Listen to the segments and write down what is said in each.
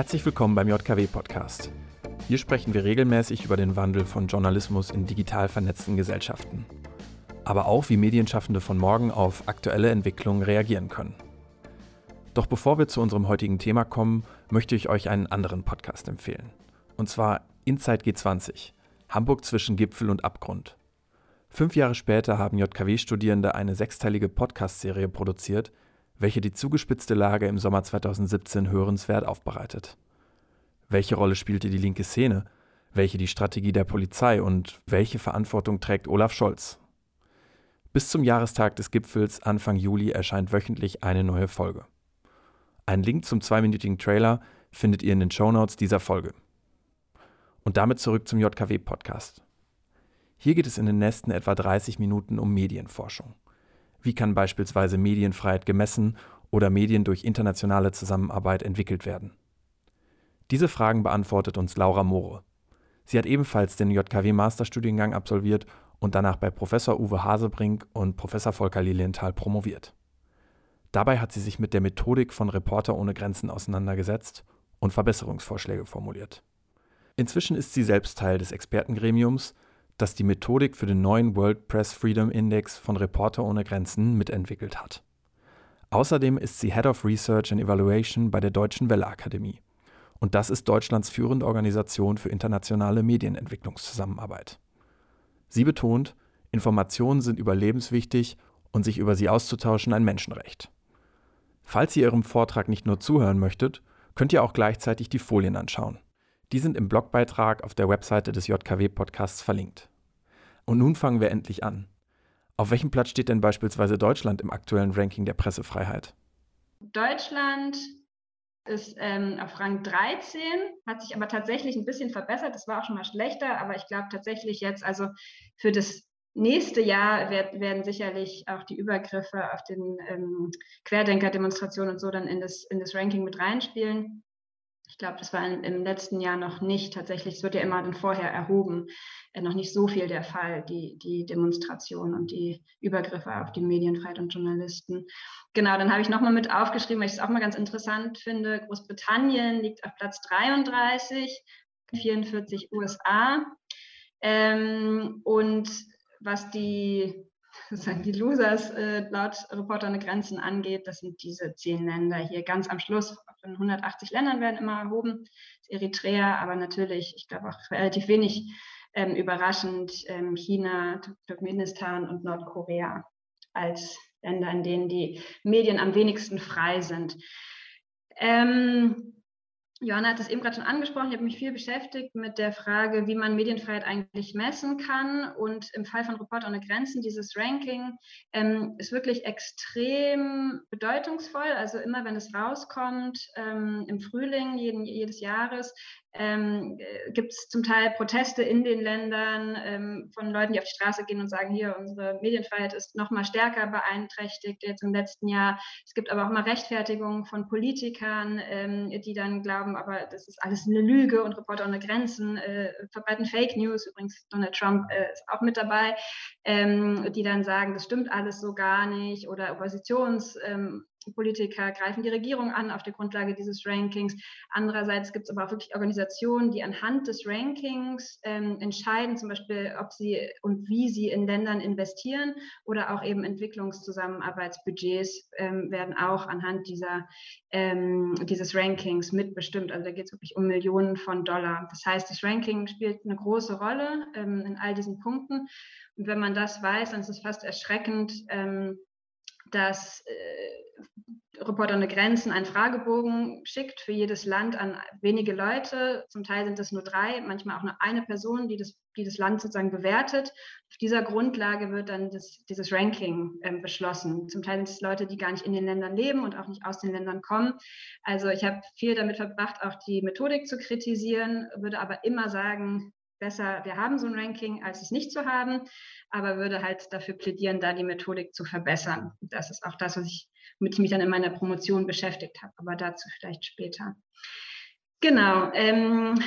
Herzlich willkommen beim JKW Podcast. Hier sprechen wir regelmäßig über den Wandel von Journalismus in digital vernetzten Gesellschaften. Aber auch, wie Medienschaffende von morgen auf aktuelle Entwicklungen reagieren können. Doch bevor wir zu unserem heutigen Thema kommen, möchte ich euch einen anderen Podcast empfehlen. Und zwar Inside G20, Hamburg zwischen Gipfel und Abgrund. Fünf Jahre später haben JKW-Studierende eine sechsteilige Podcast-Serie produziert, welche die zugespitzte Lage im Sommer 2017 hörenswert aufbereitet. Welche Rolle spielte die linke Szene? Welche die Strategie der Polizei und welche Verantwortung trägt Olaf Scholz? Bis zum Jahrestag des Gipfels Anfang Juli erscheint wöchentlich eine neue Folge. Einen Link zum zweiminütigen Trailer findet ihr in den Shownotes dieser Folge. Und damit zurück zum JKW-Podcast. Hier geht es in den nächsten etwa 30 Minuten um Medienforschung. Wie kann beispielsweise Medienfreiheit gemessen oder Medien durch internationale Zusammenarbeit entwickelt werden? Diese Fragen beantwortet uns Laura Moore. Sie hat ebenfalls den JKW-Masterstudiengang absolviert und danach bei Professor Uwe Hasebrink und Professor Volker Lilienthal promoviert. Dabei hat sie sich mit der Methodik von Reporter ohne Grenzen auseinandergesetzt und Verbesserungsvorschläge formuliert. Inzwischen ist sie selbst Teil des Expertengremiums, das die Methodik für den neuen World Press Freedom Index von Reporter ohne Grenzen mitentwickelt hat. Außerdem ist sie Head of Research and Evaluation bei der Deutschen Welle Akademie. Und das ist Deutschlands führende Organisation für internationale Medienentwicklungszusammenarbeit. Sie betont, Informationen sind überlebenswichtig und sich über sie auszutauschen ein Menschenrecht. Falls ihr Ihrem Vortrag nicht nur zuhören möchtet, könnt ihr auch gleichzeitig die Folien anschauen. Die sind im Blogbeitrag auf der Webseite des JKW-Podcasts verlinkt. Und nun fangen wir endlich an. Auf welchem Platz steht denn beispielsweise Deutschland im aktuellen Ranking der Pressefreiheit? Deutschland ist ähm, auf Rang 13, hat sich aber tatsächlich ein bisschen verbessert. Das war auch schon mal schlechter, aber ich glaube tatsächlich jetzt, also für das nächste Jahr werd, werden sicherlich auch die Übergriffe auf den ähm, Querdenker-Demonstrationen und so dann in das, in das Ranking mit reinspielen. Ich glaube, das war im letzten Jahr noch nicht tatsächlich, es wird ja immer dann vorher erhoben, äh, noch nicht so viel der Fall, die, die Demonstration und die Übergriffe auf die Medienfreiheit und Journalisten. Genau, dann habe ich nochmal mit aufgeschrieben, weil ich es auch mal ganz interessant finde. Großbritannien liegt auf Platz 33, 44 USA. Ähm, und was die sozusagen die Losers äh, laut Reporter ohne Grenzen angeht, das sind diese zehn Länder hier ganz am Schluss. Von 180 Ländern werden immer erhoben. Eritrea, aber natürlich, ich glaube auch relativ wenig ähm, überraschend, ähm, China, Turkmenistan und Nordkorea als Länder, in denen die Medien am wenigsten frei sind. Ähm, Johanna hat es eben gerade schon angesprochen. Ich habe mich viel beschäftigt mit der Frage, wie man Medienfreiheit eigentlich messen kann. Und im Fall von Reporter ohne Grenzen, dieses Ranking ähm, ist wirklich extrem bedeutungsvoll. Also immer, wenn es rauskommt, ähm, im Frühling jeden, jedes Jahres, ähm, äh, gibt es zum Teil Proteste in den Ländern ähm, von Leuten, die auf die Straße gehen und sagen, hier, unsere Medienfreiheit ist noch mal stärker beeinträchtigt jetzt im letzten Jahr. Es gibt aber auch mal Rechtfertigungen von Politikern, ähm, die dann glauben, aber das ist alles eine Lüge und Reporter ohne Grenzen äh, verbreiten Fake News. Übrigens, Donald Trump äh, ist auch mit dabei, ähm, die dann sagen, das stimmt alles so gar nicht oder Oppositions Politiker greifen die Regierung an auf der Grundlage dieses Rankings. Andererseits gibt es aber auch wirklich Organisationen, die anhand des Rankings ähm, entscheiden, zum Beispiel, ob sie und wie sie in Ländern investieren oder auch eben Entwicklungszusammenarbeitsbudgets ähm, werden auch anhand dieser, ähm, dieses Rankings mitbestimmt. Also da geht es wirklich um Millionen von Dollar. Das heißt, das Ranking spielt eine große Rolle ähm, in all diesen Punkten. Und wenn man das weiß, dann ist es fast erschreckend, ähm, dass äh, Reporter ohne Grenzen einen Fragebogen schickt für jedes Land an wenige Leute. Zum Teil sind es nur drei, manchmal auch nur eine Person, die das, die das Land sozusagen bewertet. Auf dieser Grundlage wird dann das, dieses Ranking ähm, beschlossen. Zum Teil sind es Leute, die gar nicht in den Ländern leben und auch nicht aus den Ländern kommen. Also ich habe viel damit verbracht, auch die Methodik zu kritisieren, würde aber immer sagen, besser, wir haben so ein Ranking, als es nicht zu haben, aber würde halt dafür plädieren, da die Methodik zu verbessern. Das ist auch das, was ich, mit mich dann in meiner Promotion beschäftigt habe, aber dazu vielleicht später. Genau. Ähm,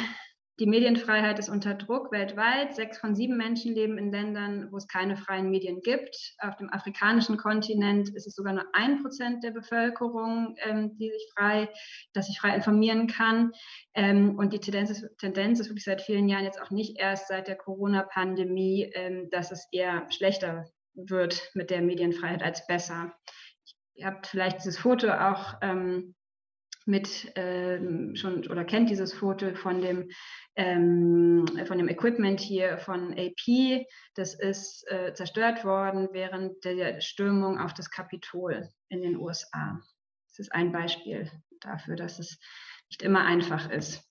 die Medienfreiheit ist unter Druck weltweit. Sechs von sieben Menschen leben in Ländern, wo es keine freien Medien gibt. Auf dem afrikanischen Kontinent ist es sogar nur ein Prozent der Bevölkerung, ähm, die sich frei, dass sich frei informieren kann. Ähm, und die Tendenz ist, Tendenz ist wirklich seit vielen Jahren jetzt auch nicht erst seit der Corona-Pandemie, ähm, dass es eher schlechter wird mit der Medienfreiheit als besser. Ihr habt vielleicht dieses Foto auch ähm, mit ähm, schon oder kennt dieses Foto von dem ähm, von dem Equipment hier von AP. Das ist äh, zerstört worden während der Stürmung auf das Kapitol in den USA. Das ist ein Beispiel dafür, dass es nicht immer einfach ist.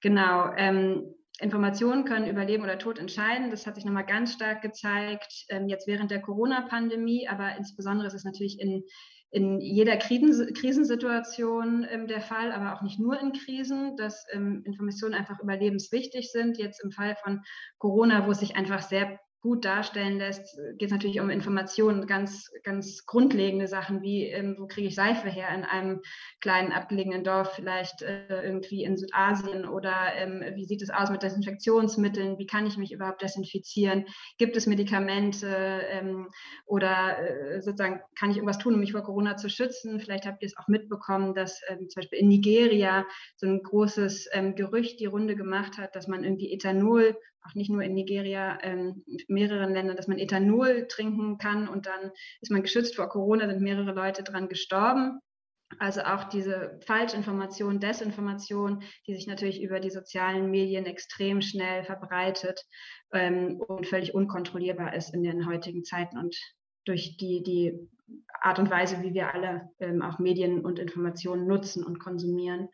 Genau. Ähm, Informationen können über Leben oder Tod entscheiden. Das hat sich nochmal ganz stark gezeigt, ähm, jetzt während der Corona-Pandemie, aber insbesondere ist es natürlich in in jeder Krisensituation ähm, der Fall, aber auch nicht nur in Krisen, dass ähm, Informationen einfach überlebenswichtig sind. Jetzt im Fall von Corona, wo es sich einfach sehr gut darstellen lässt, geht es natürlich um Informationen, ganz, ganz grundlegende Sachen wie, ähm, wo kriege ich Seife her in einem kleinen abgelegenen Dorf, vielleicht äh, irgendwie in Südasien oder ähm, wie sieht es aus mit Desinfektionsmitteln, wie kann ich mich überhaupt desinfizieren, gibt es Medikamente ähm, oder äh, sozusagen kann ich irgendwas tun, um mich vor Corona zu schützen. Vielleicht habt ihr es auch mitbekommen, dass ähm, zum Beispiel in Nigeria so ein großes ähm, Gerücht die Runde gemacht hat, dass man irgendwie Ethanol auch nicht nur in Nigeria, ähm, mehreren Ländern, dass man Ethanol trinken kann und dann ist man geschützt vor Corona, sind mehrere Leute dran gestorben. Also auch diese Falschinformation, Desinformation, die sich natürlich über die sozialen Medien extrem schnell verbreitet ähm, und völlig unkontrollierbar ist in den heutigen Zeiten und durch die, die Art und Weise, wie wir alle ähm, auch Medien und Informationen nutzen und konsumieren.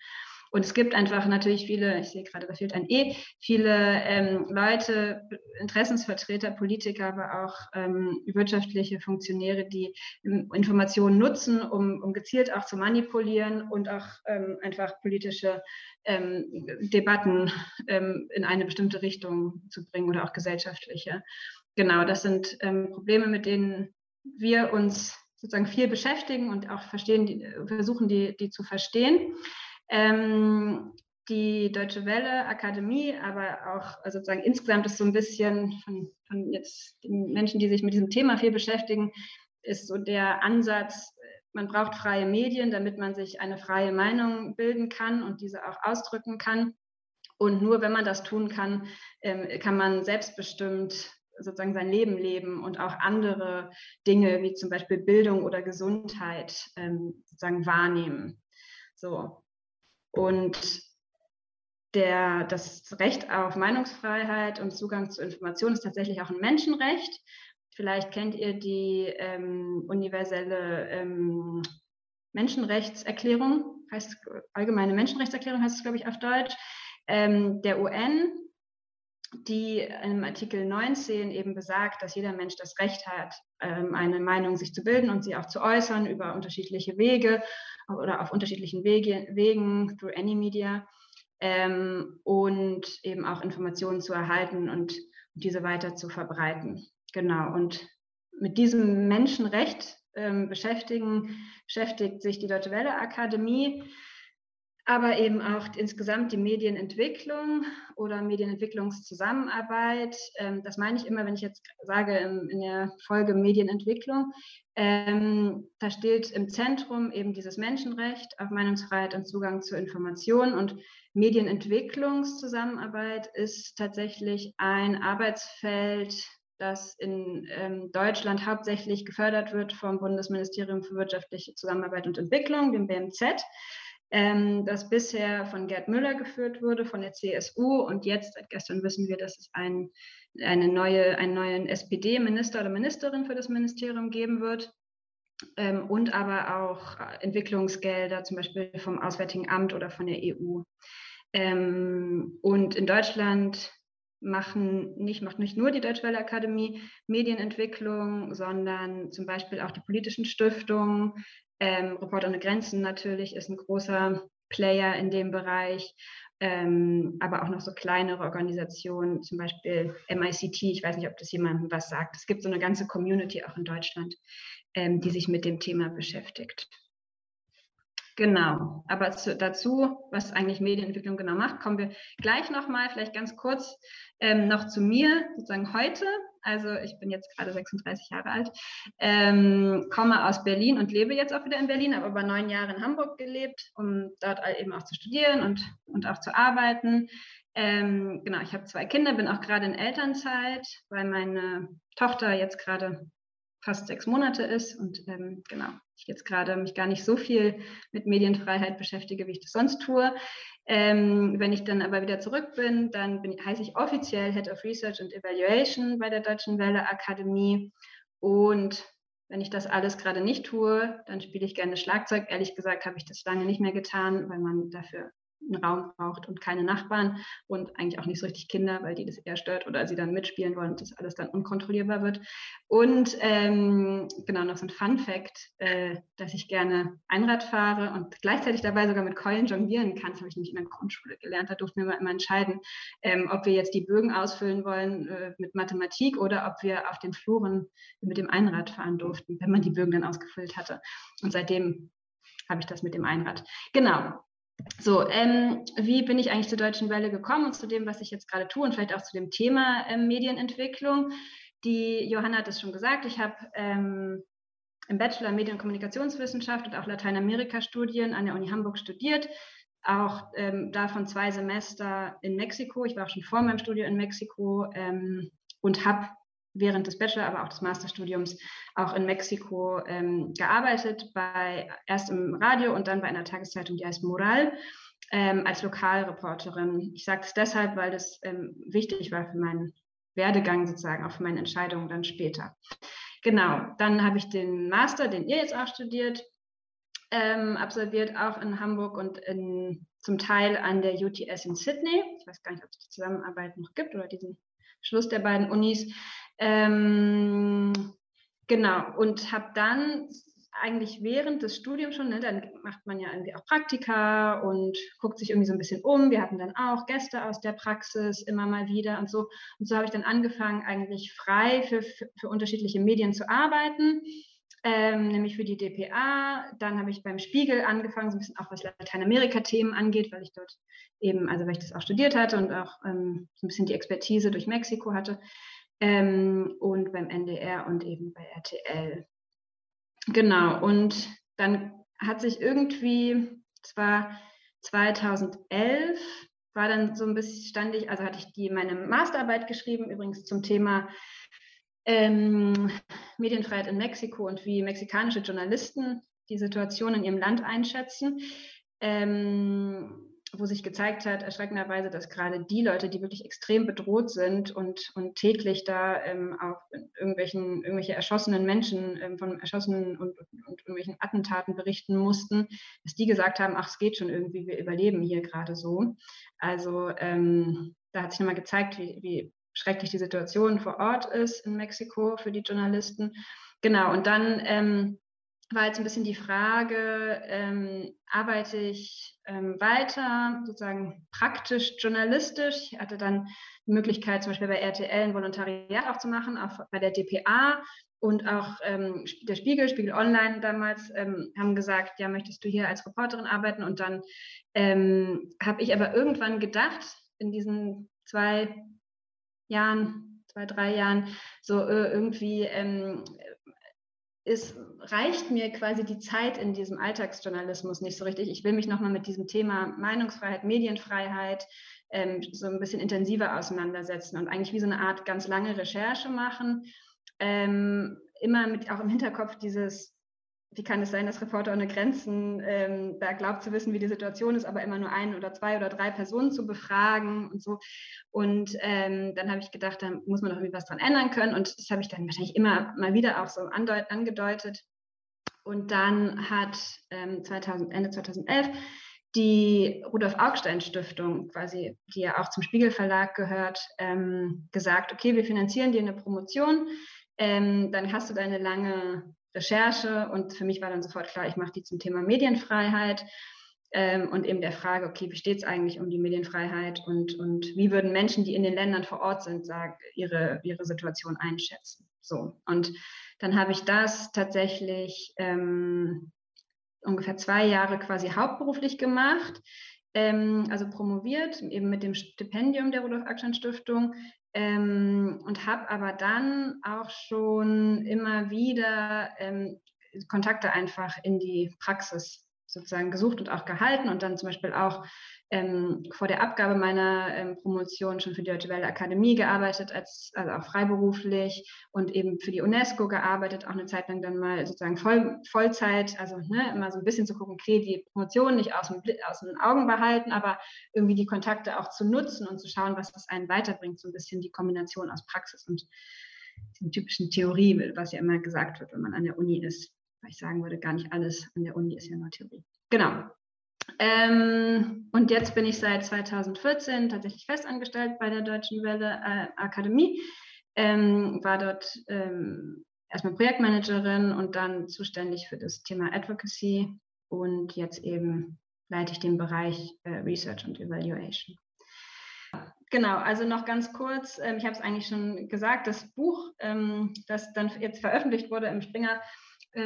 Und es gibt einfach natürlich viele, ich sehe gerade, da fehlt ein E, viele ähm, Leute, Interessensvertreter, Politiker, aber auch ähm, wirtschaftliche Funktionäre, die ähm, Informationen nutzen, um, um gezielt auch zu manipulieren und auch ähm, einfach politische ähm, Debatten ähm, in eine bestimmte Richtung zu bringen oder auch gesellschaftliche. Genau, das sind Probleme, mit denen wir uns sozusagen viel beschäftigen und auch verstehen, die, versuchen, die, die zu verstehen. Ähm, die Deutsche Welle Akademie, aber auch also sozusagen insgesamt ist so ein bisschen von, von jetzt den Menschen, die sich mit diesem Thema viel beschäftigen, ist so der Ansatz, man braucht freie Medien, damit man sich eine freie Meinung bilden kann und diese auch ausdrücken kann. Und nur wenn man das tun kann, ähm, kann man selbstbestimmt sozusagen sein Leben leben und auch andere Dinge wie zum Beispiel Bildung oder Gesundheit ähm, sozusagen wahrnehmen. So, und der, das Recht auf Meinungsfreiheit und Zugang zu Informationen ist tatsächlich auch ein Menschenrecht. Vielleicht kennt ihr die ähm, universelle ähm, Menschenrechtserklärung, heißt allgemeine Menschenrechtserklärung heißt es, glaube ich, auf Deutsch, ähm, der UN, die im Artikel 19 eben besagt, dass jeder Mensch das Recht hat, ähm, eine Meinung sich zu bilden und sie auch zu äußern über unterschiedliche Wege oder auf unterschiedlichen Wege, Wegen, through any media, ähm, und eben auch Informationen zu erhalten und diese weiter zu verbreiten. Genau, und mit diesem Menschenrecht ähm, beschäftigen, beschäftigt sich die Deutsche Welle Akademie aber eben auch insgesamt die Medienentwicklung oder Medienentwicklungszusammenarbeit. Ähm, das meine ich immer, wenn ich jetzt sage in der Folge Medienentwicklung. Ähm, da steht im Zentrum eben dieses Menschenrecht auf Meinungsfreiheit und Zugang zu Informationen. Und Medienentwicklungszusammenarbeit ist tatsächlich ein Arbeitsfeld, das in ähm, Deutschland hauptsächlich gefördert wird vom Bundesministerium für wirtschaftliche Zusammenarbeit und Entwicklung, dem BMZ ähm, das bisher von Gerd Müller geführt wurde, von der CSU. Und jetzt, seit gestern wissen wir, dass es ein, eine neue, einen neuen SPD-Minister oder Ministerin für das Ministerium geben wird. Ähm, und aber auch Entwicklungsgelder, zum Beispiel vom Auswärtigen Amt oder von der EU. Ähm, und in Deutschland machen nicht, macht nicht nur die Deutsche Welle Akademie Medienentwicklung, sondern zum Beispiel auch die politischen Stiftungen, ähm, Reporter ohne Grenzen natürlich ist ein großer Player in dem Bereich, ähm, aber auch noch so kleinere Organisationen, zum Beispiel MICT, ich weiß nicht, ob das jemandem was sagt. Es gibt so eine ganze Community auch in Deutschland, ähm, die sich mit dem Thema beschäftigt. Genau, aber zu, dazu, was eigentlich Medienentwicklung genau macht, kommen wir gleich nochmal, vielleicht ganz kurz ähm, noch zu mir, sozusagen heute. Also ich bin jetzt gerade 36 Jahre alt, ähm, komme aus Berlin und lebe jetzt auch wieder in Berlin, habe aber neun Jahre in Hamburg gelebt, um dort eben auch zu studieren und, und auch zu arbeiten. Ähm, genau, ich habe zwei Kinder, bin auch gerade in Elternzeit, weil meine Tochter jetzt gerade fast sechs Monate ist und ähm, genau, ich jetzt gerade mich gar nicht so viel mit Medienfreiheit beschäftige, wie ich das sonst tue. Ähm, wenn ich dann aber wieder zurück bin, dann bin, heiße ich offiziell Head of Research and Evaluation bei der Deutschen Welle Akademie. Und wenn ich das alles gerade nicht tue, dann spiele ich gerne Schlagzeug. Ehrlich gesagt habe ich das lange nicht mehr getan, weil man dafür einen Raum braucht und keine Nachbarn und eigentlich auch nicht so richtig Kinder, weil die das eher stört oder sie dann mitspielen wollen und das alles dann unkontrollierbar wird. Und ähm, genau noch so ein Fun Fact, äh, dass ich gerne Einrad fahre und gleichzeitig dabei sogar mit Keulen jonglieren kann. Das habe ich nämlich in der Grundschule gelernt. Da durften wir immer entscheiden, ähm, ob wir jetzt die Bögen ausfüllen wollen äh, mit Mathematik oder ob wir auf den Fluren mit dem Einrad fahren durften, wenn man die Bögen dann ausgefüllt hatte. Und seitdem habe ich das mit dem Einrad. Genau, so, ähm, wie bin ich eigentlich zur Deutschen Welle gekommen und zu dem, was ich jetzt gerade tue und vielleicht auch zu dem Thema ähm, Medienentwicklung? Die Johanna hat es schon gesagt, ich habe ähm, im Bachelor Medien- und Kommunikationswissenschaft und auch Lateinamerika-Studien an der Uni Hamburg studiert, auch ähm, davon zwei Semester in Mexiko. Ich war auch schon vor meinem Studium in Mexiko ähm, und habe während des Bachelor, aber auch des Masterstudiums auch in Mexiko ähm, gearbeitet, bei, erst im Radio und dann bei einer Tageszeitung, die heißt Moral, ähm, als Lokalreporterin. Ich sage das deshalb, weil das ähm, wichtig war für meinen Werdegang sozusagen, auch für meine Entscheidungen dann später. Genau, dann habe ich den Master, den ihr jetzt auch studiert, ähm, absolviert, auch in Hamburg und in, zum Teil an der UTS in Sydney. Ich weiß gar nicht, ob es die Zusammenarbeit noch gibt oder diesen Schluss der beiden Unis. Ähm, genau, und habe dann eigentlich während des Studiums schon, ne, dann macht man ja irgendwie auch Praktika und guckt sich irgendwie so ein bisschen um. Wir hatten dann auch Gäste aus der Praxis immer mal wieder und so. Und so habe ich dann angefangen, eigentlich frei für, für, für unterschiedliche Medien zu arbeiten. Ähm, nämlich für die DPA. Dann habe ich beim Spiegel angefangen, so ein bisschen auch was Lateinamerika-Themen angeht, weil ich dort eben, also weil ich das auch studiert hatte und auch ähm, so ein bisschen die Expertise durch Mexiko hatte ähm, und beim NDR und eben bei RTL. Genau, und dann hat sich irgendwie, zwar 2011, war dann so ein bisschen, stand ich, also hatte ich die, meine Masterarbeit geschrieben, übrigens zum Thema ähm, Medienfreiheit in Mexiko und wie mexikanische Journalisten die Situation in ihrem Land einschätzen. Ähm, wo sich gezeigt hat, erschreckenderweise, dass gerade die Leute, die wirklich extrem bedroht sind und, und täglich da ähm, auch irgendwelchen, irgendwelche erschossenen Menschen ähm, von erschossenen und, und, irgendwelchen Attentaten berichten mussten, dass die gesagt haben, ach, es geht schon irgendwie, wir überleben hier gerade so. Also ähm, da hat sich nochmal gezeigt, wie, wie schrecklich die Situation vor Ort ist in Mexiko für die Journalisten. Genau, und dann ähm, war jetzt ein bisschen die Frage, ähm, arbeite ich ähm, weiter, sozusagen praktisch journalistisch? Ich hatte dann die Möglichkeit, zum Beispiel bei RTL ein Volontariat auch zu machen, auch bei der DPA und auch ähm, der Spiegel, Spiegel Online damals, ähm, haben gesagt, ja, möchtest du hier als Reporterin arbeiten? Und dann ähm, habe ich aber irgendwann gedacht, in diesen zwei Jahren, zwei, drei Jahren, so äh, irgendwie ähm, es reicht mir quasi die Zeit in diesem Alltagsjournalismus nicht so richtig. Ich will mich nochmal mit diesem Thema Meinungsfreiheit, Medienfreiheit ähm, so ein bisschen intensiver auseinandersetzen und eigentlich wie so eine Art ganz lange Recherche machen. Ähm, immer mit auch im Hinterkopf dieses wie kann es sein, dass Reporter ohne Grenzen ähm, da glaubt zu wissen, wie die Situation ist, aber immer nur ein oder zwei oder drei Personen zu befragen und so. Und ähm, dann habe ich gedacht, da muss man doch irgendwie was dran ändern können. Und das habe ich dann wahrscheinlich immer mal wieder auch so angedeutet. Und dann hat ähm, 2000, Ende 2011 die Rudolf Augstein Stiftung, quasi, die ja auch zum Spiegel Verlag gehört, ähm, gesagt, okay, wir finanzieren dir eine Promotion, ähm, dann hast du deine lange Recherche und für mich war dann sofort klar, ich mache die zum Thema Medienfreiheit ähm, und eben der Frage, okay, wie steht es eigentlich um die Medienfreiheit und, und wie würden Menschen, die in den Ländern vor Ort sind, sagen, ihre, ihre Situation einschätzen. So, und dann habe ich das tatsächlich ähm, ungefähr zwei Jahre quasi hauptberuflich gemacht, ähm, also promoviert, eben mit dem Stipendium der Rudolf-Ackstein-Stiftung ähm, und habe aber dann auch schon immer wieder ähm, Kontakte einfach in die Praxis sozusagen gesucht und auch gehalten und dann zum Beispiel auch ähm, vor der Abgabe meiner ähm, Promotion schon für die Deutsche Welle Akademie gearbeitet, als, also auch freiberuflich und eben für die UNESCO gearbeitet, auch eine Zeit lang dann mal sozusagen voll, Vollzeit, also ne, immer so ein bisschen zu gucken, okay, die Promotion nicht aus, dem, aus den Augen behalten, aber irgendwie die Kontakte auch zu nutzen und zu schauen, was das einen weiterbringt, so ein bisschen die Kombination aus Praxis und der typischen Theorie, was ja immer gesagt wird, wenn man an der Uni ist weil ich sagen würde, gar nicht alles an der Uni ist ja nur Theorie. Genau. Ähm, und jetzt bin ich seit 2014 tatsächlich festangestellt bei der Deutschen Welle äh, Akademie, ähm, war dort ähm, erstmal Projektmanagerin und dann zuständig für das Thema Advocacy und jetzt eben leite ich den Bereich äh, Research und Evaluation. Genau, also noch ganz kurz, ähm, ich habe es eigentlich schon gesagt, das Buch, ähm, das dann jetzt veröffentlicht wurde im Springer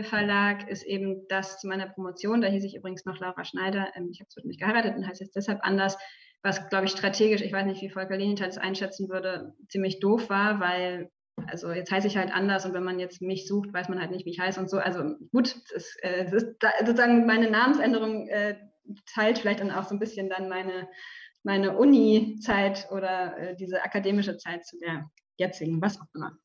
Verlag ist eben das zu meiner Promotion. Da hieß ich übrigens noch Laura Schneider. Ähm, ich habe zwar nicht geheiratet und heißt jetzt deshalb anders, was, glaube ich, strategisch, ich weiß nicht, wie Volker Lenienthal das einschätzen würde, ziemlich doof war, weil, also jetzt heiße ich halt anders und wenn man jetzt mich sucht, weiß man halt nicht, wie ich heiße und so. Also gut, es, äh, es ist sozusagen meine Namensänderung äh, teilt vielleicht dann auch so ein bisschen dann meine, meine Uni-Zeit oder äh, diese akademische Zeit zu der jetzigen, was auch immer.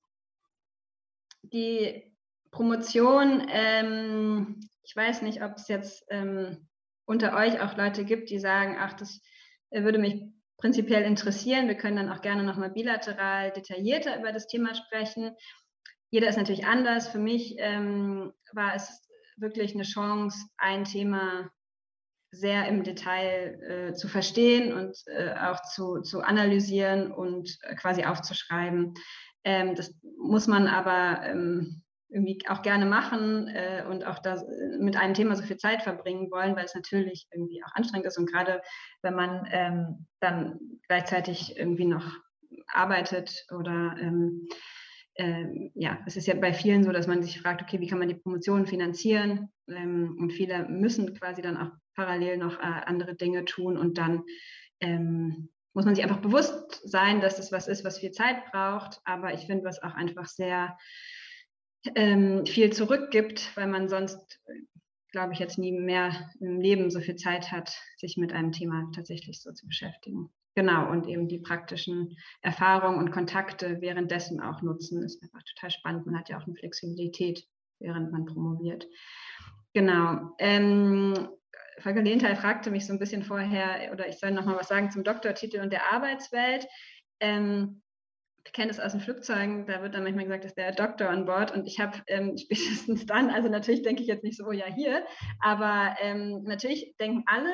Die Promotion, ähm, ich weiß nicht, ob es jetzt ähm, unter euch auch Leute gibt, die sagen, ach, das äh, würde mich prinzipiell interessieren. Wir können dann auch gerne nochmal bilateral detaillierter über das Thema sprechen. Jeder ist natürlich anders. Für mich ähm, war es wirklich eine Chance, ein Thema sehr im Detail äh, zu verstehen und äh, auch zu, zu analysieren und äh, quasi aufzuschreiben. Ähm, das muss man aber ähm, irgendwie auch gerne machen äh, und auch da äh, mit einem Thema so viel Zeit verbringen wollen, weil es natürlich irgendwie auch anstrengend ist und gerade wenn man ähm, dann gleichzeitig irgendwie noch arbeitet oder ähm, äh, ja, es ist ja bei vielen so, dass man sich fragt, okay, wie kann man die Promotion finanzieren? Ähm, und viele müssen quasi dann auch parallel noch äh, andere Dinge tun und dann ähm, muss man sich einfach bewusst sein, dass das was ist, was viel Zeit braucht. Aber ich finde, was auch einfach sehr ähm, viel zurückgibt, weil man sonst, glaube ich, jetzt nie mehr im Leben so viel Zeit hat, sich mit einem Thema tatsächlich so zu beschäftigen. Genau, und eben die praktischen Erfahrungen und Kontakte währenddessen auch nutzen, ist einfach total spannend. Man hat ja auch eine Flexibilität, während man promoviert. Genau. Ähm, Volker Lehnthal fragte mich so ein bisschen vorher, oder ich soll noch mal was sagen zum Doktortitel und der Arbeitswelt. Ähm, kenne das aus den Flugzeugen, da wird dann manchmal gesagt, dass der Doktor an Bord und ich habe ähm, spätestens dann, also natürlich denke ich jetzt nicht so, oh ja, hier, aber ähm, natürlich denken alle,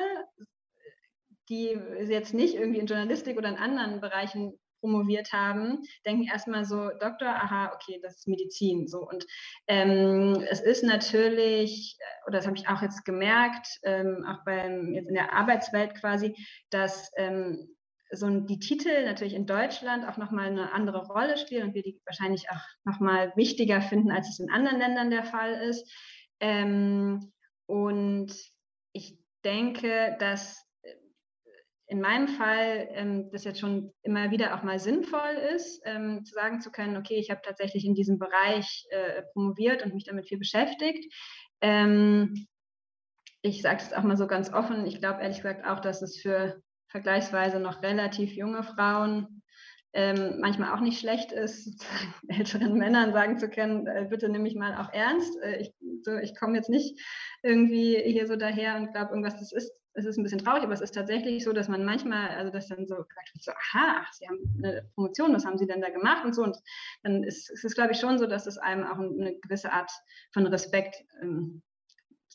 die jetzt nicht irgendwie in Journalistik oder in anderen Bereichen promoviert haben, denken erstmal so, Doktor, aha, okay, das ist Medizin. So. Und ähm, es ist natürlich, oder das habe ich auch jetzt gemerkt, ähm, auch beim, jetzt in der Arbeitswelt quasi, dass ähm, so die Titel natürlich in Deutschland auch nochmal eine andere Rolle spielen und wir die wahrscheinlich auch nochmal wichtiger finden, als es in anderen Ländern der Fall ist. Ähm, und ich denke, dass äh, in meinem Fall ähm, das jetzt schon immer wieder auch mal sinnvoll ist, ähm, zu sagen zu können, okay, ich habe tatsächlich in diesem Bereich äh, promoviert und mich damit viel beschäftigt. Ähm, ich sage es auch mal so ganz offen, ich glaube ehrlich gesagt auch, dass es für vergleichsweise noch relativ junge Frauen ähm, manchmal auch nicht schlecht ist, älteren Männern sagen zu können, äh, bitte nimm mich mal auch ernst. Äh, ich, so, ich komme jetzt nicht irgendwie hier so daher und glaube, irgendwas, das ist, es ist ein bisschen traurig, aber es ist tatsächlich so, dass man manchmal, also das dann so so, aha, Sie haben eine Promotion, was haben Sie denn da gemacht und so. Und dann ist es, glaube ich, schon so, dass es einem auch eine gewisse Art von Respekt ähm,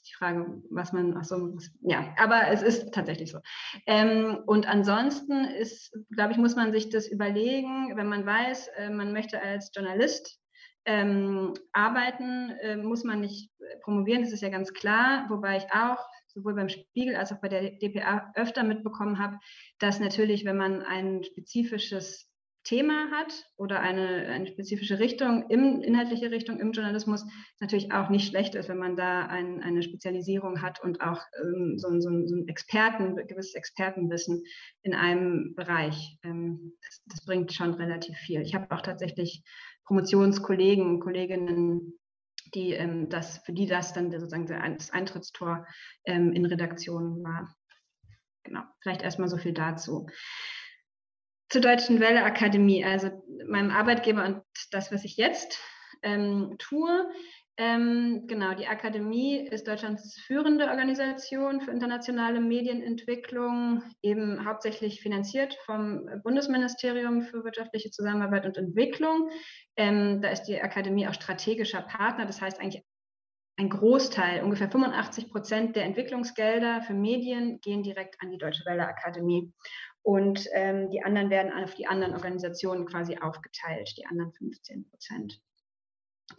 die Frage, was man, ach so, ja, aber es ist tatsächlich so. Ähm, und ansonsten ist, glaube ich, muss man sich das überlegen, wenn man weiß, äh, man möchte als Journalist ähm, arbeiten, äh, muss man nicht promovieren, das ist ja ganz klar, wobei ich auch sowohl beim Spiegel als auch bei der DPA öfter mitbekommen habe, dass natürlich, wenn man ein spezifisches Thema hat oder eine, eine spezifische Richtung, im, inhaltliche Richtung im Journalismus, natürlich auch nicht schlecht ist, wenn man da ein, eine Spezialisierung hat und auch ähm, so, so, so, ein Experten, gewisses Expertenwissen in einem Bereich. Ähm, das, das, bringt schon relativ viel. Ich habe auch tatsächlich Promotionskollegen, Kolleginnen, die ähm, das, für die das dann sozusagen das Eintrittstor ähm, in Redaktionen war. Genau, vielleicht erstmal so viel dazu zur Deutschen Welle Akademie, also meinem Arbeitgeber und das, was ich jetzt ähm, tue. Ähm, genau, die Akademie ist Deutschlands führende Organisation für internationale Medienentwicklung, eben hauptsächlich finanziert vom Bundesministerium für wirtschaftliche Zusammenarbeit und Entwicklung. Ähm, da ist die Akademie auch strategischer Partner, das heißt eigentlich ein Großteil, ungefähr 85 Prozent der Entwicklungsgelder für Medien gehen direkt an die Deutsche Welle Akademie. Und ähm, die anderen werden auf die anderen Organisationen quasi aufgeteilt, die anderen 15 Prozent.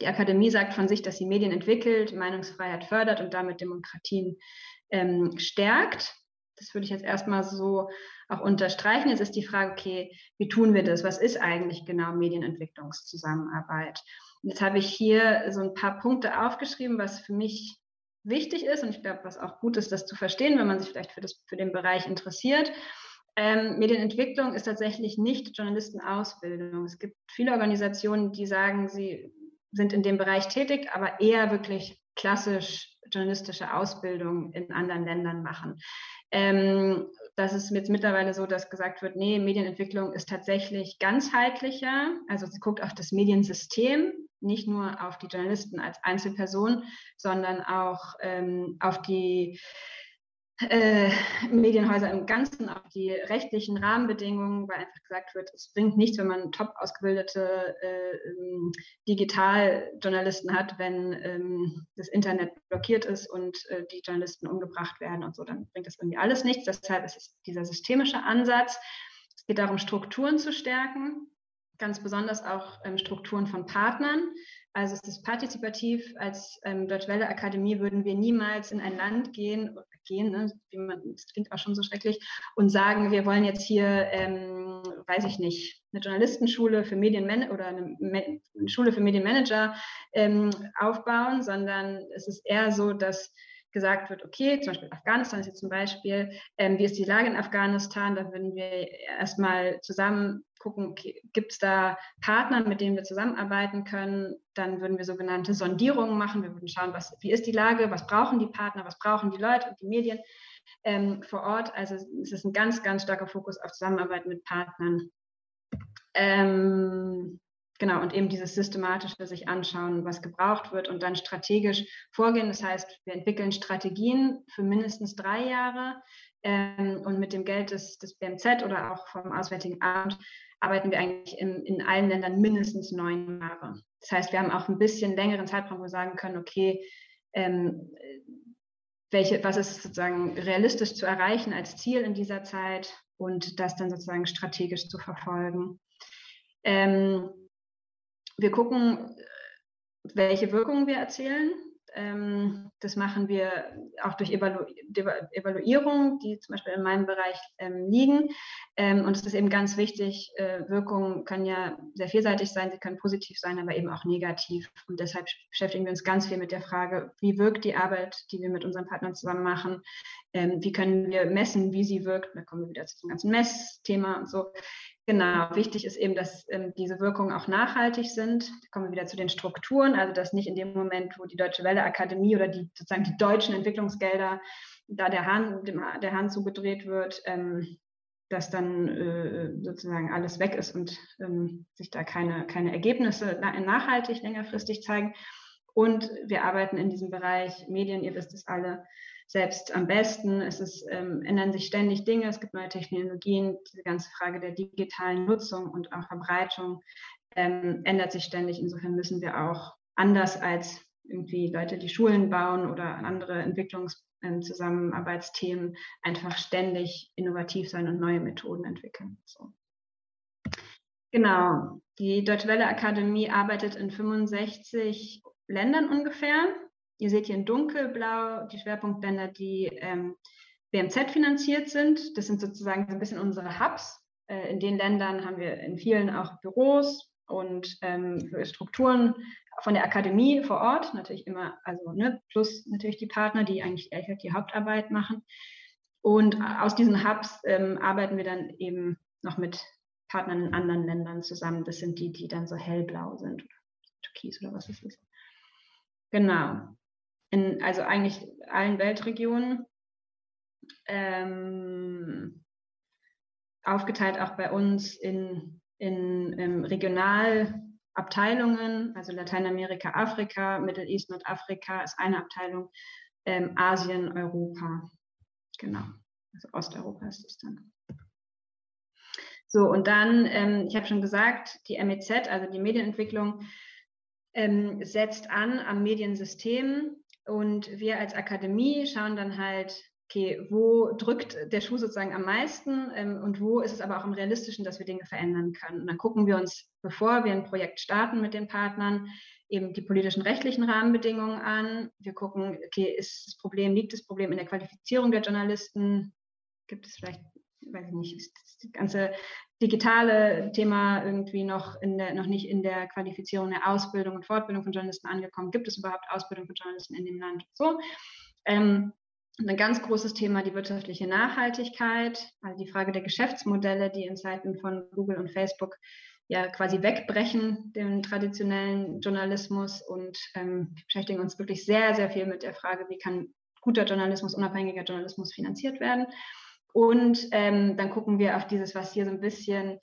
Die Akademie sagt von sich, dass sie Medien entwickelt, Meinungsfreiheit fördert und damit Demokratien ähm, stärkt. Das würde ich jetzt erstmal so auch unterstreichen. Jetzt ist die Frage, okay, wie tun wir das? Was ist eigentlich genau Medienentwicklungszusammenarbeit? Und jetzt habe ich hier so ein paar Punkte aufgeschrieben, was für mich wichtig ist und ich glaube, was auch gut ist, das zu verstehen, wenn man sich vielleicht für, das, für den Bereich interessiert. Ähm, Medienentwicklung ist tatsächlich nicht Journalistenausbildung. Es gibt viele Organisationen, die sagen, sie sind in dem Bereich tätig, aber eher wirklich klassisch journalistische Ausbildung in anderen Ländern machen. Ähm, das ist jetzt mittlerweile so, dass gesagt wird, nee, Medienentwicklung ist tatsächlich ganzheitlicher. Also sie guckt auf das Mediensystem, nicht nur auf die Journalisten als Einzelperson, sondern auch ähm, auf die äh, Medienhäuser im Ganzen auf die rechtlichen Rahmenbedingungen, weil einfach gesagt wird, es bringt nichts, wenn man top ausgebildete äh, ähm, Digitaljournalisten hat, wenn ähm, das Internet blockiert ist und äh, die Journalisten umgebracht werden und so, dann bringt das irgendwie alles nichts. Deshalb ist es dieser systemische Ansatz. Es geht darum, Strukturen zu stärken, ganz besonders auch ähm, Strukturen von Partnern. Also es ist partizipativ. Als ähm, Deutsche Welle Akademie würden wir niemals in ein Land gehen, gehen ne, wie man, das klingt auch schon so schrecklich, und sagen, wir wollen jetzt hier, ähm, weiß ich nicht, eine Journalistenschule für Medienmanager oder eine, Me Schule für Medienmanager ähm, aufbauen, sondern es ist eher so, dass gesagt wird, okay, zum Beispiel Afghanistan ist jetzt zum Beispiel, ähm, wie ist die Lage in Afghanistan? Da würden wir erstmal zusammen gucken, okay, gibt es da Partner, mit denen wir zusammenarbeiten können? Dann würden wir sogenannte Sondierungen machen. Wir würden schauen, was, wie ist die Lage, was brauchen die Partner, was brauchen die Leute und die Medien ähm, vor Ort. Also es ist ein ganz, ganz starker Fokus auf Zusammenarbeit mit Partnern. Ähm, Genau, und eben dieses systematische sich anschauen, was gebraucht wird und dann strategisch vorgehen. Das heißt, wir entwickeln Strategien für mindestens drei Jahre ähm, und mit dem Geld des, des BMZ oder auch vom Auswärtigen Amt arbeiten wir eigentlich in, in allen Ländern mindestens neun Jahre. Das heißt, wir haben auch ein bisschen längeren Zeitraum, wo wir sagen können, okay, ähm, welche, was ist sozusagen realistisch zu erreichen als Ziel in dieser Zeit und das dann sozusagen strategisch zu verfolgen. Ähm, wir gucken, welche Wirkungen wir erzielen. Ähm, das machen wir auch durch Evalu Evaluierungen, die zum Beispiel in meinem Bereich ähm, liegen. Ähm, und es ist eben ganz wichtig, äh, Wirkungen können ja sehr vielseitig sein, sie können positiv sein, aber eben auch negativ. Und deshalb beschäftigen wir uns ganz viel mit der Frage, wie wirkt die Arbeit, die wir mit unseren Partnern zusammen machen? wie können wir messen, wie sie wirkt? Da kommen wir wieder zum ganzen Messthema und so. Genau, wichtig ist eben, dass ähm, diese Wirkungen auch nachhaltig sind. Da kommen wir wieder zu den Strukturen, also dass nicht in dem Moment, wo die Deutsche Welle Akademie oder die sozusagen die deutschen Entwicklungsgelder, da der Hahn, dem, der Hahn zugedreht wird, ähm, dass dann äh, sozusagen alles weg ist und ähm, sich da keine, keine Ergebnisse nachhaltig längerfristig zeigen. Und wir arbeiten in diesem Bereich Medien, ihr wisst es alle, selbst am besten. Es ist, ähm, ändern sich ständig Dinge, es gibt neue Technologien, diese ganze Frage der digitalen Nutzung und auch Verbreitung ähm, ändert sich ständig. Insofern müssen wir auch anders als irgendwie Leute, die Schulen bauen oder andere Entwicklungszusammenarbeitsthemen ähm, einfach ständig innovativ sein und neue Methoden entwickeln. So. Genau, die Deutsche Welle Akademie arbeitet in 65 Ländern ungefähr. Ihr seht hier in dunkelblau die Schwerpunktländer, die ähm, BMZ finanziert sind. Das sind sozusagen so ein bisschen unsere Hubs. Äh, in den Ländern haben wir in vielen auch Büros und ähm, Strukturen von der Akademie vor Ort, natürlich immer, also ne, plus natürlich die Partner, die eigentlich die Hauptarbeit machen. Und aus diesen Hubs ähm, arbeiten wir dann eben noch mit Partnern in anderen Ländern zusammen. Das sind die, die dann so hellblau sind, türkis oder was es ist. Genau. In also eigentlich allen Weltregionen. Ähm, aufgeteilt auch bei uns in, in, in ähm, Regionalabteilungen, also Lateinamerika, Afrika, Middle East, Nordafrika ist eine Abteilung, ähm, Asien, Europa. Genau, also Osteuropa ist es dann. So, und dann, ähm, ich habe schon gesagt, die MEZ, also die Medienentwicklung, ähm, setzt an am Mediensystem und wir als Akademie schauen dann halt, okay, wo drückt der Schuh sozusagen am meisten ähm, und wo ist es aber auch am realistischen, dass wir Dinge verändern können. Und dann gucken wir uns, bevor wir ein Projekt starten mit den Partnern, eben die politischen rechtlichen Rahmenbedingungen an. Wir gucken, okay, ist das Problem, liegt das Problem in der Qualifizierung der Journalisten? Gibt es vielleicht weiß ich nicht, ist das ganze digitale Thema irgendwie noch, in der, noch nicht in der Qualifizierung der Ausbildung und Fortbildung von Journalisten angekommen? Gibt es überhaupt Ausbildung von Journalisten in dem Land? So. Ähm, ein ganz großes Thema die wirtschaftliche Nachhaltigkeit, also die Frage der Geschäftsmodelle, die in Zeiten von Google und Facebook ja quasi wegbrechen, den traditionellen Journalismus und ähm, beschäftigen uns wirklich sehr, sehr viel mit der Frage, wie kann guter Journalismus, unabhängiger Journalismus finanziert werden. Und ähm, dann gucken wir auf dieses, was hier so ein bisschen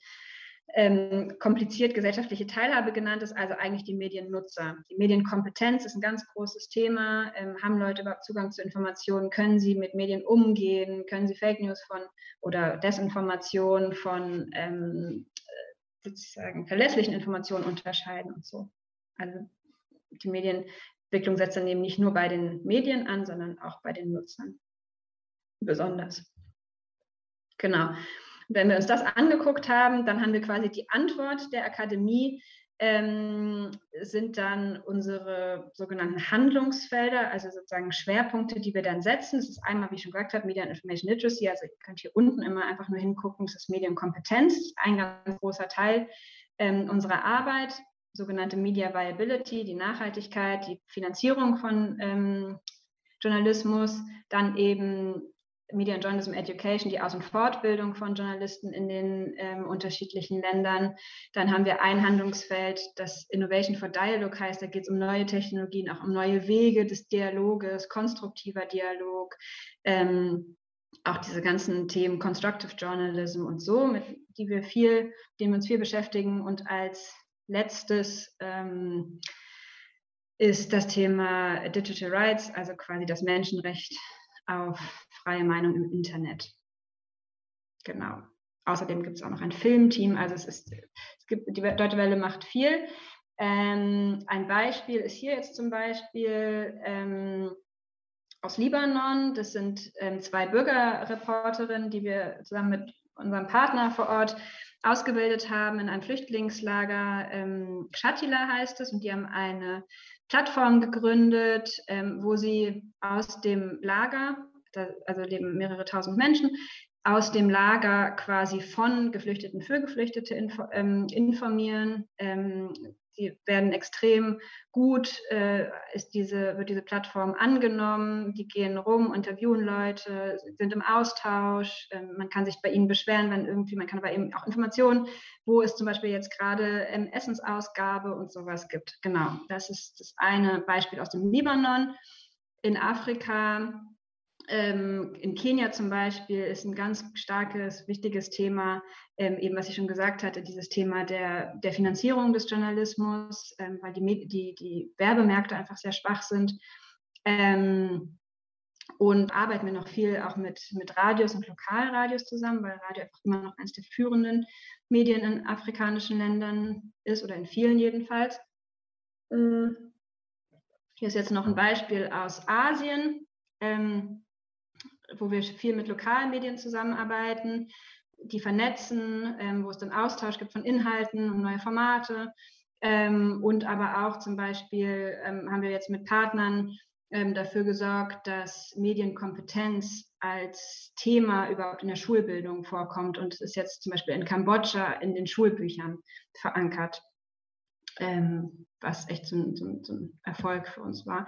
ähm, kompliziert gesellschaftliche Teilhabe genannt ist, also eigentlich die Mediennutzer. Die Medienkompetenz ist ein ganz großes Thema. Ähm, haben Leute überhaupt Zugang zu Informationen? Können sie mit Medien umgehen? Können sie Fake News von oder Desinformation von ähm, äh, sozusagen verlässlichen Informationen unterscheiden und so? Also die Medienentwicklung setzt dann eben nicht nur bei den Medien an, sondern auch bei den Nutzern besonders. Genau. Wenn wir uns das angeguckt haben, dann haben wir quasi die Antwort der Akademie, ähm, sind dann unsere sogenannten Handlungsfelder, also sozusagen Schwerpunkte, die wir dann setzen. Das ist einmal, wie ich schon gesagt habe, Media and Information Literacy. Also ihr könnt hier unten immer einfach nur hingucken, das ist Medienkompetenz, ein ganz großer Teil ähm, unserer Arbeit, sogenannte Media Viability, die Nachhaltigkeit, die Finanzierung von ähm, Journalismus, dann eben Media and Journalism Education, die Aus- und Fortbildung von Journalisten in den ähm, unterschiedlichen Ländern. Dann haben wir ein Handlungsfeld, das Innovation for Dialogue heißt. Da geht es um neue Technologien, auch um neue Wege des Dialoges, konstruktiver Dialog, ähm, auch diese ganzen Themen Constructive Journalism und so, mit die wir viel, denen wir uns viel beschäftigen. Und als letztes ähm, ist das Thema Digital Rights, also quasi das Menschenrecht auf freie Meinung im Internet. Genau. Außerdem gibt es auch noch ein Filmteam. Also es ist, es gibt, die Deutsche Welle macht viel. Ähm, ein Beispiel ist hier jetzt zum Beispiel ähm, aus Libanon. Das sind ähm, zwei Bürgerreporterinnen, die wir zusammen mit unserem Partner vor Ort ausgebildet haben in einem Flüchtlingslager. Ähm, Shatila heißt es und die haben eine Plattform gegründet, ähm, wo sie aus dem Lager, da, also leben mehrere tausend Menschen, aus dem Lager quasi von Geflüchteten für Geflüchtete info, ähm, informieren. Ähm, die werden extrem gut, äh, ist diese, wird diese Plattform angenommen, die gehen rum, interviewen Leute, sind im Austausch, äh, man kann sich bei ihnen beschweren, wenn irgendwie, man kann aber eben auch Informationen, wo es zum Beispiel jetzt gerade ähm, Essensausgabe und sowas gibt. Genau, das ist das eine Beispiel aus dem Libanon. In Afrika ähm, in Kenia zum Beispiel ist ein ganz starkes, wichtiges Thema, ähm, eben was ich schon gesagt hatte, dieses Thema der, der Finanzierung des Journalismus, ähm, weil die, die, die Werbemärkte einfach sehr schwach sind. Ähm, und arbeiten wir noch viel auch mit, mit Radios und Lokalradios zusammen, weil Radio einfach immer noch eines der führenden Medien in afrikanischen Ländern ist oder in vielen jedenfalls. Hier ist jetzt noch ein Beispiel aus Asien. Ähm, wo wir viel mit lokalen Medien zusammenarbeiten, die vernetzen, ähm, wo es dann Austausch gibt von Inhalten und neue Formate. Ähm, und aber auch zum Beispiel ähm, haben wir jetzt mit Partnern ähm, dafür gesorgt, dass Medienkompetenz als Thema überhaupt in der Schulbildung vorkommt. Und ist jetzt zum Beispiel in Kambodscha in den Schulbüchern verankert, ähm, was echt so so, so ein Erfolg für uns war.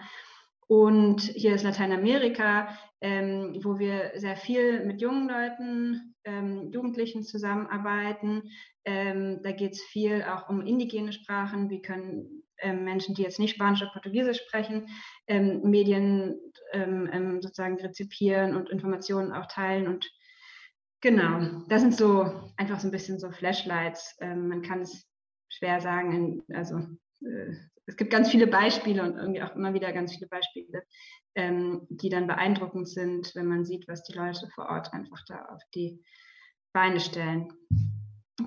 Und hier ist Lateinamerika, ähm, wo wir sehr viel mit jungen Leuten, ähm, Jugendlichen zusammenarbeiten. Ähm, da geht es viel auch um indigene Sprachen. Wie können ähm, Menschen, die jetzt nicht Spanisch oder Portugiesisch sprechen, ähm, Medien ähm, sozusagen rezipieren und Informationen auch teilen. Und genau, das sind so einfach so ein bisschen so Flashlights. man kann es schwer sagen, also es gibt ganz viele Beispiele und irgendwie auch immer wieder ganz viele Beispiele, ähm, die dann beeindruckend sind, wenn man sieht, was die Leute vor Ort einfach da auf die Beine stellen.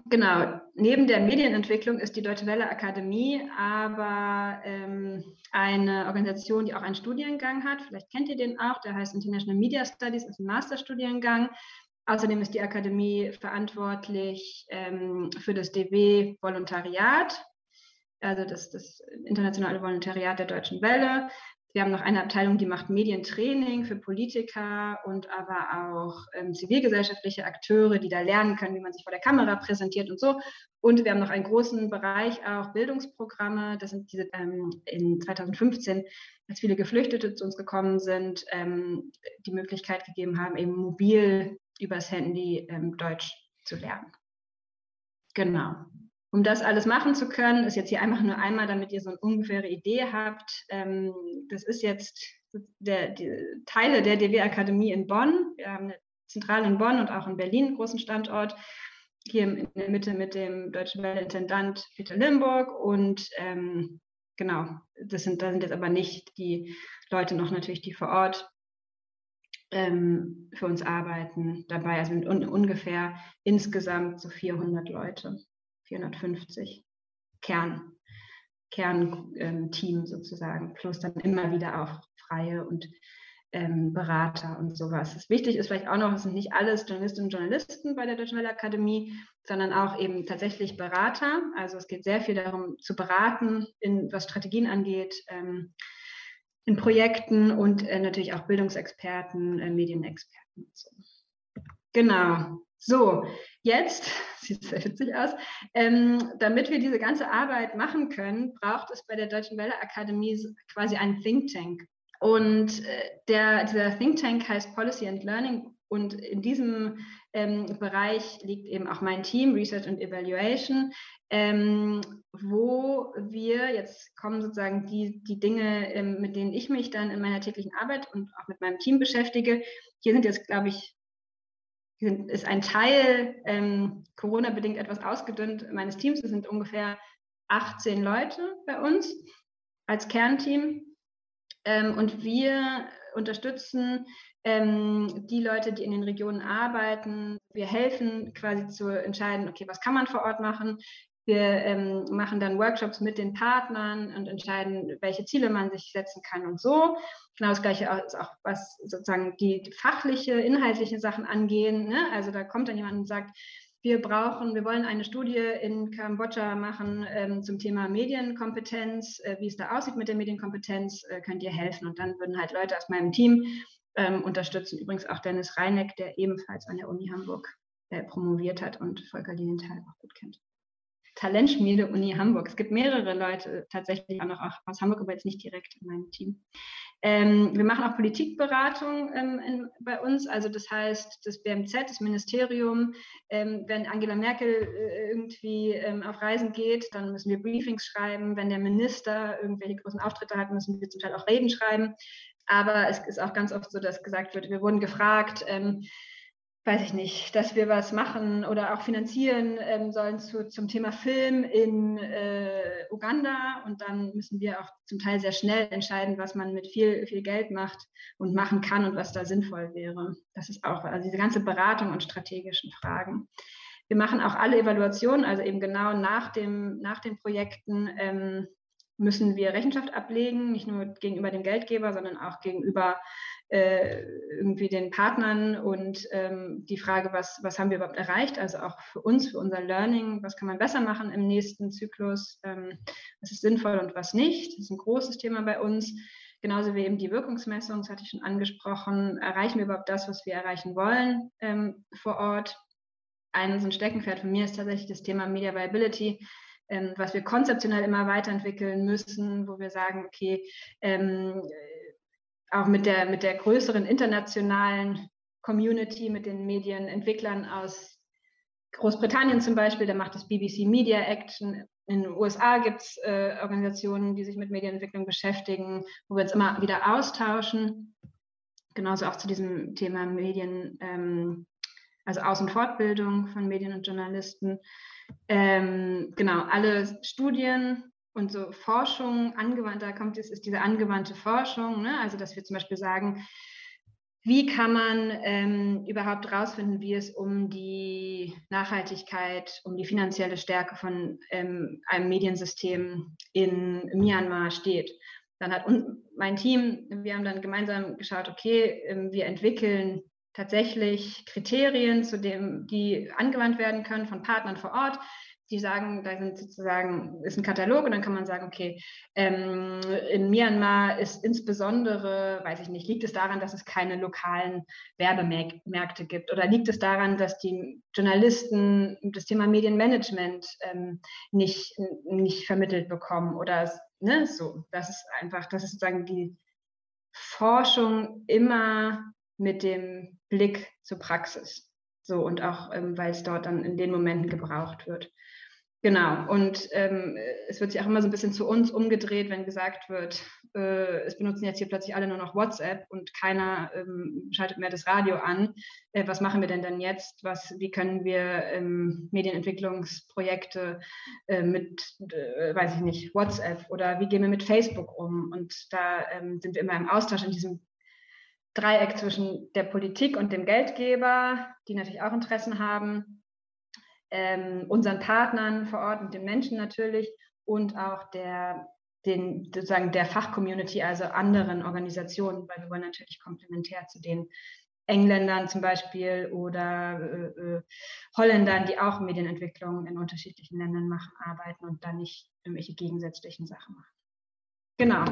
Genau, neben der Medienentwicklung ist die Deutsche Welle Akademie aber ähm, eine Organisation, die auch einen Studiengang hat. Vielleicht kennt ihr den auch, der heißt International Media Studies, ist ein Masterstudiengang. Außerdem ist die Akademie verantwortlich ähm, für das DW Volontariat also das, das internationale Volontariat der Deutschen Welle. Wir haben noch eine Abteilung, die macht Medientraining für Politiker und aber auch ähm, zivilgesellschaftliche Akteure, die da lernen können, wie man sich vor der Kamera präsentiert und so. Und wir haben noch einen großen Bereich auch Bildungsprogramme. Das sind diese ähm, in 2015, als viele Geflüchtete zu uns gekommen sind, ähm, die Möglichkeit gegeben haben, eben mobil übers Handy ähm, Deutsch zu lernen. Genau. Um das alles machen zu können, ist jetzt hier einfach nur einmal, damit ihr so eine ungefähre Idee habt. Ähm, das ist jetzt der, die Teile der DW-Akademie in Bonn. Wir haben eine Zentrale in Bonn und auch in Berlin einen großen Standort. Hier in der Mitte mit dem Deutschen Welle-Intendant Peter Limburg und ähm, genau, das sind, da sind jetzt aber nicht die Leute noch natürlich, die vor Ort ähm, für uns arbeiten dabei. Also un ungefähr insgesamt so 400 Leute. 450 Kern, Kernteam ähm, sozusagen, plus dann immer wieder auch Freie und ähm, Berater und sowas. Das wichtig ist vielleicht auch noch, es sind nicht alles Journalistinnen und Journalisten bei der Deutschen Akademie, sondern auch eben tatsächlich Berater. Also es geht sehr viel darum zu beraten, in, was Strategien angeht, ähm, in Projekten und äh, natürlich auch Bildungsexperten, äh, Medienexperten. So. Genau. So, jetzt sieht sehr witzig aus. Ähm, damit wir diese ganze Arbeit machen können, braucht es bei der Deutschen Welle Akademie quasi einen Think Tank. Und äh, der, dieser Think Tank heißt Policy and Learning. Und in diesem ähm, Bereich liegt eben auch mein Team, Research and Evaluation, ähm, wo wir, jetzt kommen sozusagen die, die Dinge, ähm, mit denen ich mich dann in meiner täglichen Arbeit und auch mit meinem Team beschäftige. Hier sind jetzt, glaube ich, ist ein Teil ähm, Corona-bedingt etwas ausgedünnt meines Teams. Es sind ungefähr 18 Leute bei uns als Kernteam. Ähm, und wir unterstützen ähm, die Leute, die in den Regionen arbeiten. Wir helfen quasi zu entscheiden, okay, was kann man vor Ort machen? Wir ähm, machen dann Workshops mit den Partnern und entscheiden, welche Ziele man sich setzen kann und so. Genau das Gleiche ist auch, was sozusagen die, fachliche, inhaltliche Sachen angehen. Ne? Also da kommt dann jemand und sagt, wir brauchen, wir wollen eine Studie in Kambodscha machen ähm, zum Thema Medienkompetenz, äh, wie es da aussieht mit der Medienkompetenz, äh, könnt ihr helfen? Und dann würden halt Leute aus meinem Team ähm, unterstützen. Übrigens auch Dennis Reineck, der ebenfalls an der Uni Hamburg äh, promoviert hat und Volker Lilienthal auch gut kennt. Talentschmiede Uni Hamburg. Es gibt mehrere Leute tatsächlich auch noch aus Hamburg, aber jetzt nicht direkt in meinem Team. Ähm, wir machen auch Politikberatung ähm, in, bei uns. Also das heißt, das BMZ, das Ministerium, ähm, wenn Angela Merkel äh, irgendwie ähm, auf Reisen geht, dann müssen wir Briefings schreiben. Wenn der Minister irgendwelche großen Auftritte hat, müssen wir zum Teil auch Reden schreiben. Aber es ist auch ganz oft so, dass gesagt wird, wir wurden gefragt, ähm, weiß ich nicht, dass wir was machen oder auch finanzieren ähm, sollen zu, zum Thema Film in äh, Uganda. Und dann müssen wir auch zum Teil sehr schnell entscheiden, was man mit viel, viel Geld macht und machen kann und was da sinnvoll wäre. Das ist auch, also diese ganze Beratung und strategischen Fragen. Wir machen auch alle Evaluationen, also eben genau nach, dem, nach den Projekten ähm, müssen wir Rechenschaft ablegen, nicht nur gegenüber dem Geldgeber, sondern auch gegenüber äh, irgendwie den Partnern und ähm, die Frage, was, was haben wir überhaupt erreicht, also auch für uns, für unser Learning, was kann man besser machen im nächsten Zyklus, ähm, was ist sinnvoll und was nicht. Das ist ein großes Thema bei uns. genauso wie eben die Wirkungsmessung, das hatte ich schon angesprochen, erreichen wir überhaupt das, was wir erreichen wollen ähm, vor Ort. Ein so ein Steckenpferd von mir ist tatsächlich das Thema Media Viability, ähm, was wir konzeptionell immer weiterentwickeln müssen, wo wir sagen, okay, ähm, auch mit der, mit der größeren internationalen Community, mit den Medienentwicklern aus Großbritannien zum Beispiel, da macht das BBC Media Action. In den USA gibt es äh, Organisationen, die sich mit Medienentwicklung beschäftigen, wo wir uns immer wieder austauschen. Genauso auch zu diesem Thema Medien, ähm, also Aus- und Fortbildung von Medien und Journalisten. Ähm, genau, alle Studien und so Forschung angewandt, da kommt es, ist diese angewandte Forschung, ne? also dass wir zum Beispiel sagen, wie kann man ähm, überhaupt herausfinden, wie es um die Nachhaltigkeit, um die finanzielle Stärke von ähm, einem Mediensystem in Myanmar steht? Dann hat mein Team, wir haben dann gemeinsam geschaut, okay, ähm, wir entwickeln tatsächlich Kriterien, zu dem, die angewandt werden können von Partnern vor Ort, die sagen, da sind sozusagen, ist ein Katalog und dann kann man sagen, okay, ähm, in Myanmar ist insbesondere, weiß ich nicht, liegt es daran, dass es keine lokalen Werbemärkte gibt oder liegt es daran, dass die Journalisten das Thema Medienmanagement ähm, nicht, nicht vermittelt bekommen oder ne, so. Das ist einfach, das ist sozusagen die Forschung immer mit dem Blick zur Praxis. So und auch, ähm, weil es dort dann in den Momenten gebraucht wird. Genau, und ähm, es wird sich auch immer so ein bisschen zu uns umgedreht, wenn gesagt wird, äh, es benutzen jetzt hier plötzlich alle nur noch WhatsApp und keiner ähm, schaltet mehr das Radio an. Äh, was machen wir denn dann jetzt? Was, wie können wir ähm, Medienentwicklungsprojekte äh, mit, äh, weiß ich nicht, WhatsApp oder wie gehen wir mit Facebook um? Und da ähm, sind wir immer im Austausch in diesem Dreieck zwischen der Politik und dem Geldgeber, die natürlich auch Interessen haben ähm, unseren Partnern vor Ort und den Menschen natürlich und auch der, den, sozusagen der Fachcommunity, also anderen Organisationen, weil wir wollen natürlich komplementär zu den Engländern zum Beispiel oder äh, äh, Holländern, die auch Medienentwicklung in unterschiedlichen Ländern machen, arbeiten und dann nicht irgendwelche gegensätzlichen Sachen machen. Genau.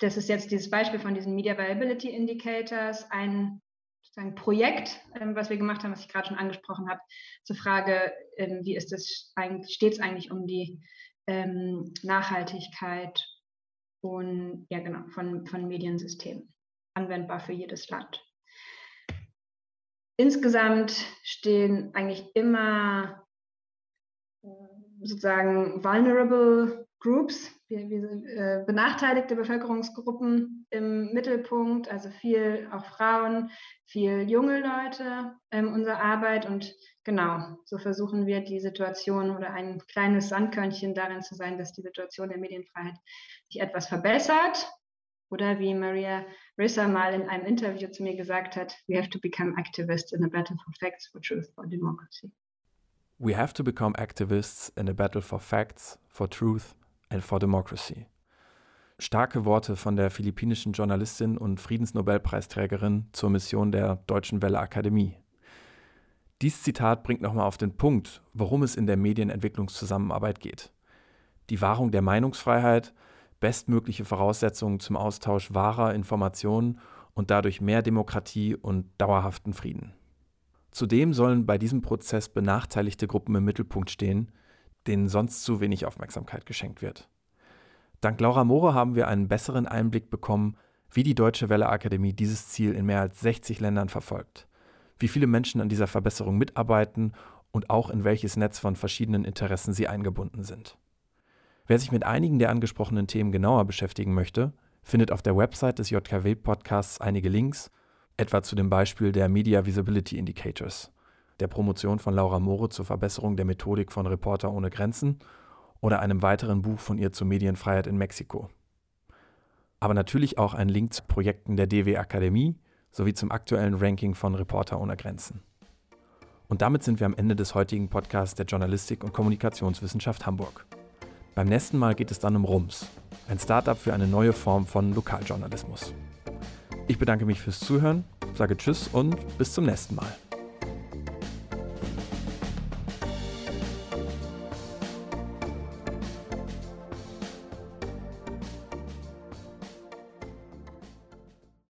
Das ist jetzt dieses Beispiel von diesen Media Viability Indicators, ein sozusagen Projekt, ähm, was wir gemacht haben, was ich gerade schon angesprochen habe, zur Frage, ähm, wie ist es eigentlich, steht es eigentlich um die ähm, Nachhaltigkeit und ja genau, von, von Mediensystemen, anwendbar für jedes Land. Insgesamt stehen eigentlich immer sozusagen vulnerable Groups, wie, wie, äh, benachteiligte Bevölkerungsgruppen im Mittelpunkt, also viel auch Frauen, viel junge Leute ähm, unserer Arbeit und genau, so versuchen wir die Situation oder ein kleines Sandkörnchen darin zu sein, dass die Situation der Medienfreiheit sich etwas verbessert. Oder wie Maria Rissa mal in einem Interview zu mir gesagt hat, we have to become activists in a battle for facts, for truth, for democracy. We have to become activists in a battle for facts, for truth and for democracy. Starke Worte von der philippinischen Journalistin und Friedensnobelpreisträgerin zur Mission der Deutschen Welle Akademie. Dies Zitat bringt nochmal auf den Punkt, worum es in der Medienentwicklungszusammenarbeit geht. Die Wahrung der Meinungsfreiheit, bestmögliche Voraussetzungen zum Austausch wahrer Informationen und dadurch mehr Demokratie und dauerhaften Frieden. Zudem sollen bei diesem Prozess benachteiligte Gruppen im Mittelpunkt stehen, denen sonst zu wenig Aufmerksamkeit geschenkt wird. Dank Laura Moore haben wir einen besseren Einblick bekommen, wie die Deutsche Welle Akademie dieses Ziel in mehr als 60 Ländern verfolgt, wie viele Menschen an dieser Verbesserung mitarbeiten und auch in welches Netz von verschiedenen Interessen sie eingebunden sind. Wer sich mit einigen der angesprochenen Themen genauer beschäftigen möchte, findet auf der Website des JKW-Podcasts einige Links etwa zu dem Beispiel der Media Visibility Indicators, der Promotion von Laura Moore zur Verbesserung der Methodik von Reporter ohne Grenzen oder einem weiteren Buch von ihr zur Medienfreiheit in Mexiko. Aber natürlich auch ein Link zu Projekten der DW Akademie sowie zum aktuellen Ranking von Reporter ohne Grenzen. Und damit sind wir am Ende des heutigen Podcasts der Journalistik und Kommunikationswissenschaft Hamburg. Beim nächsten Mal geht es dann um RUMS, ein Startup für eine neue Form von Lokaljournalismus. Ich bedanke mich fürs Zuhören, sage Tschüss und bis zum nächsten Mal.